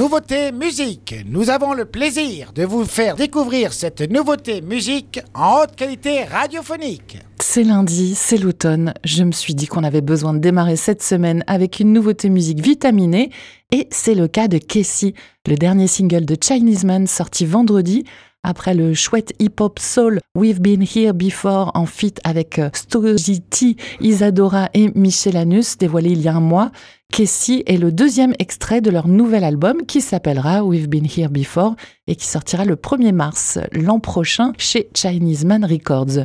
nouveauté musique. Nous avons le plaisir de vous faire découvrir cette nouveauté musique en haute qualité radiophonique. C'est lundi, c'est l'automne. Je me suis dit qu'on avait besoin de démarrer cette semaine avec une nouveauté musique vitaminée. Et c'est le cas de Casey, le dernier single de Chinese Man sorti vendredi. Après le chouette hip-hop soul We've Been Here Before en feat avec euh, Stojiti, Isadora et Michel Anus dévoilé il y a un mois, Casey est le deuxième extrait de leur nouvel album qui s'appellera We've Been Here Before et qui sortira le 1er mars l'an prochain chez Chinese Man Records.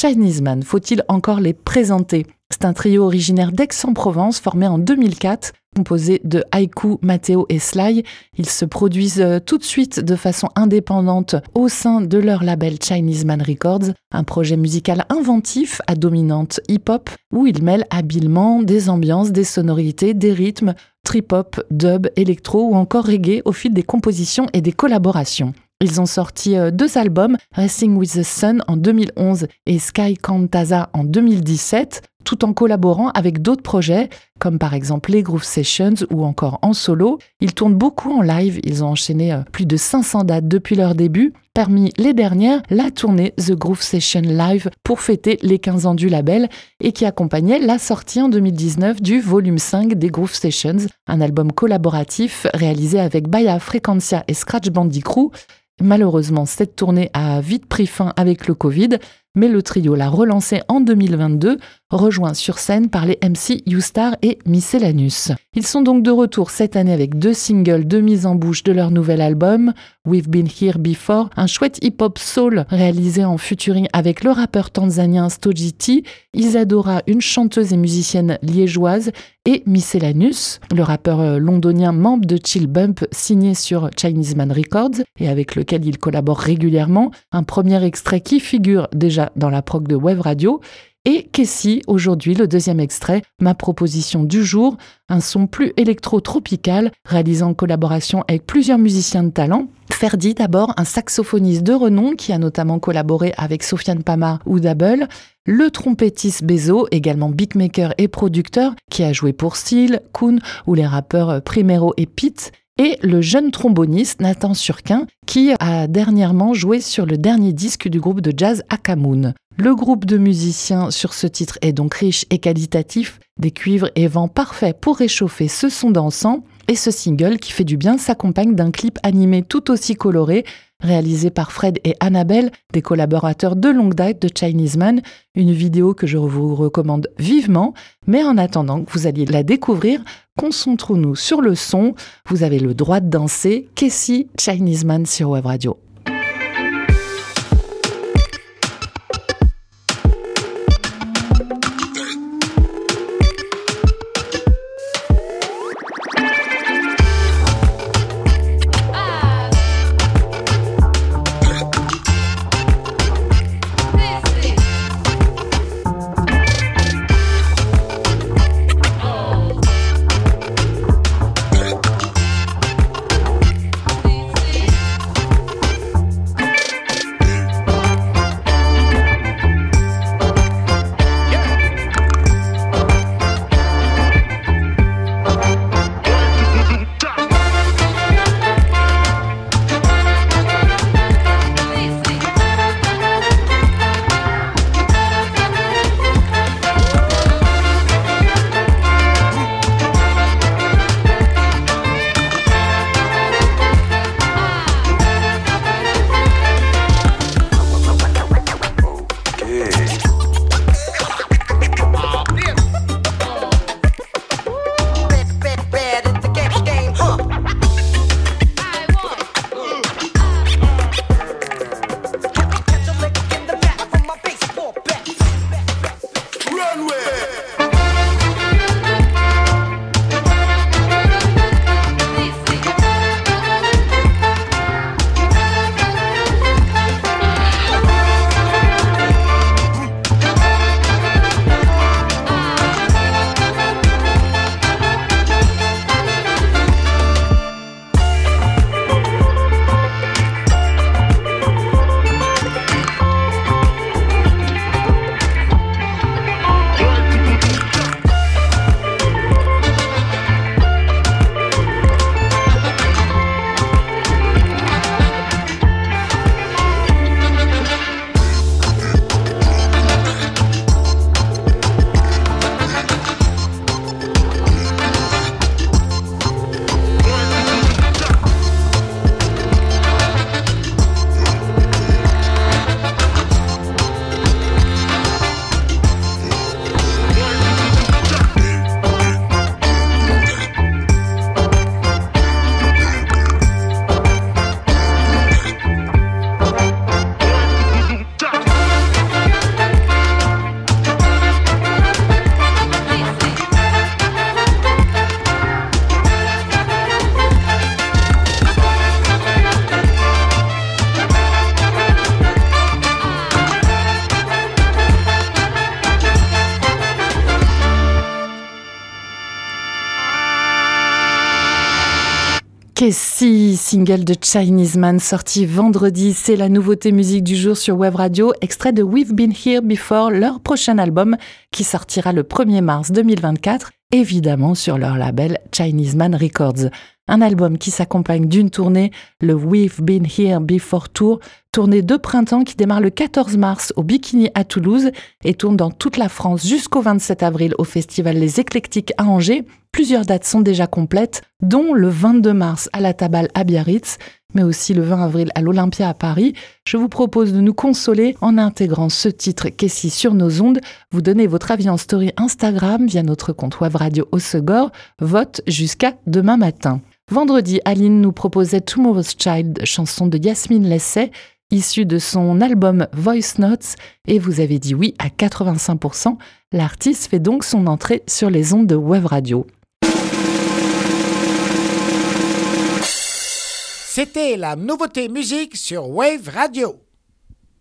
Chinese Man, faut-il encore les présenter? C'est un trio originaire d'Aix-en-Provence formé en 2004 composé de Haiku, Matteo et Sly. Ils se produisent euh, tout de suite de façon indépendante au sein de leur label Chinese Man Records, un projet musical inventif à dominante hip-hop où ils mêlent habilement des ambiances, des sonorités, des rythmes, trip-hop, dub, électro ou encore reggae au fil des compositions et des collaborations. Ils ont sorti euh, deux albums, Racing with the Sun en 2011 et Sky Cantaza en 2017, tout en collaborant avec d'autres projets, comme par exemple les Groove Sessions ou encore en solo. Ils tournent beaucoup en live, ils ont enchaîné euh, plus de 500 dates depuis leur début. Parmi les dernières, la tournée The Groove Session Live pour fêter les 15 ans du label et qui accompagnait la sortie en 2019 du volume 5 des Groove Sessions, un album collaboratif réalisé avec Baya Frequencia et Scratch Bandy Crew. Malheureusement, cette tournée a vite pris fin avec le Covid, mais le trio l'a relancé en 2022, rejoint sur scène par les MC Youstar et Miscellaneous. Ils sont donc de retour cette année avec deux singles de mise en bouche de leur nouvel album, We've Been Here Before, un chouette hip-hop soul réalisé en featuring avec le rappeur tanzanien Stojiti, Isadora, une chanteuse et musicienne liégeoise, et Miscellaneous, le rappeur euh, londonien membre de Chill Bump signé sur Chinese Man Records et avec lequel il collabore régulièrement, un premier extrait qui figure déjà dans la prog de Web Radio. Et Casey, aujourd'hui, le deuxième extrait, ma proposition du jour, un son plus électro-tropical, réalisé en collaboration avec plusieurs musiciens de talent. Ferdi, d'abord, un saxophoniste de renom qui a notamment collaboré avec Sofiane Pamar ou Double. Le trompettiste Bezo, également beatmaker et producteur, qui a joué pour Seal, Kuhn ou les rappeurs Primero et Pete et le jeune tromboniste Nathan Surquin, qui a dernièrement joué sur le dernier disque du groupe de jazz Akamoon. Le groupe de musiciens sur ce titre est donc riche et qualitatif, des cuivres et vents parfaits pour réchauffer ce son dansant, et ce single qui fait du bien s'accompagne d'un clip animé tout aussi coloré réalisé par Fred et Annabelle, des collaborateurs de longue date de Chinese Man, une vidéo que je vous recommande vivement, mais en attendant que vous alliez la découvrir, concentrons-nous sur le son, vous avez le droit de danser, Casey Chinese Man sur Web Radio? Casey, single de Chinese Man sorti vendredi, c'est la nouveauté musique du jour sur Web Radio, extrait de We've Been Here Before, leur prochain album qui sortira le 1er mars 2024, évidemment sur leur label Chinese Man Records. Un album qui s'accompagne d'une tournée, le We've Been Here Before Tour, tournée de printemps qui démarre le 14 mars au Bikini à Toulouse et tourne dans toute la France jusqu'au 27 avril au festival Les Éclectiques à Angers. Plusieurs dates sont déjà complètes, dont le 22 mars à la Tabale à Biarritz, mais aussi le 20 avril à l'Olympia à Paris. Je vous propose de nous consoler en intégrant ce titre qu'ici sur nos ondes. Vous donnez votre avis en story Instagram via notre compte web radio Osegor. Vote jusqu'à demain matin. Vendredi, Aline nous proposait Tomorrow's Child, chanson de Yasmine Lesset, issue de son album Voice Notes, et vous avez dit oui à 85%. L'artiste fait donc son entrée sur les ondes de Web Radio. C'était la nouveauté musique sur Wave Radio.